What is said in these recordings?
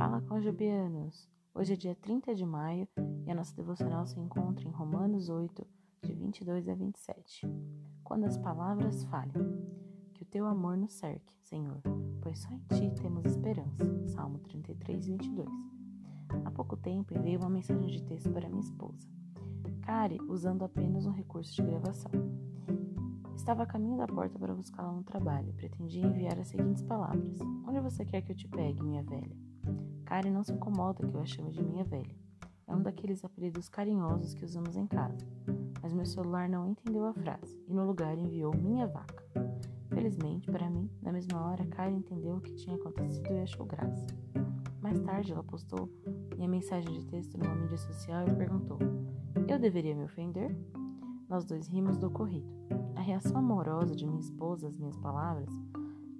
Fala, Jobianos! Hoje é dia 30 de maio e a nossa devocional se encontra em Romanos 8, de 22 a 27. Quando as palavras falham, que o teu amor nos cerque, Senhor, pois só em ti temos esperança. Salmo 33, 22. Há pouco tempo enviei uma mensagem de texto para minha esposa, Kari, usando apenas um recurso de gravação. Estava a caminho da porta para buscá-la no trabalho e pretendia enviar as seguintes palavras: Onde você quer que eu te pegue, minha velha? Karen não se incomoda que eu a chame de minha velha. É um daqueles apelidos carinhosos que usamos em casa. Mas meu celular não entendeu a frase e no lugar enviou minha vaca. Felizmente, para mim, na mesma hora, Karen entendeu o que tinha acontecido e achou graça. Mais tarde, ela postou minha mensagem de texto numa mídia social e perguntou: Eu deveria me ofender? Nós dois rimos do ocorrido. A reação amorosa de minha esposa às minhas palavras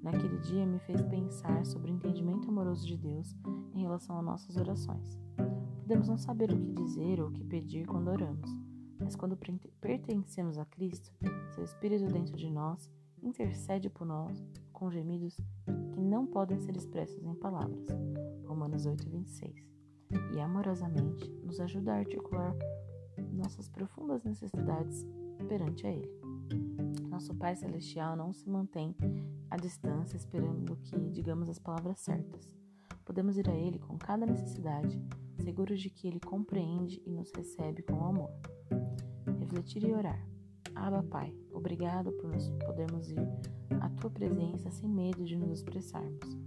naquele dia me fez pensar sobre o entendimento amoroso de Deus em relação a nossas orações. Podemos não saber o que dizer ou o que pedir quando oramos, mas quando pertencemos a Cristo, seu Espírito dentro de nós intercede por nós com gemidos que não podem ser expressos em palavras. Romanos 8, 26. E amorosamente nos ajuda a articular nossas profundas necessidades perante a Ele. Nosso Pai Celestial não se mantém à distância esperando que digamos as palavras certas. Podemos ir a Ele com cada necessidade, seguros de que Ele compreende e nos recebe com amor. Refletir e orar. Abba, Pai, obrigado por nos podermos ir à Tua presença sem medo de nos expressarmos.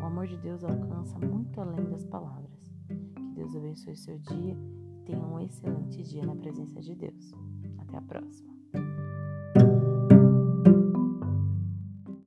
O amor de Deus alcança muito além das palavras. Que Deus abençoe seu dia tenha um excelente dia na presença de Deus. Até a próxima.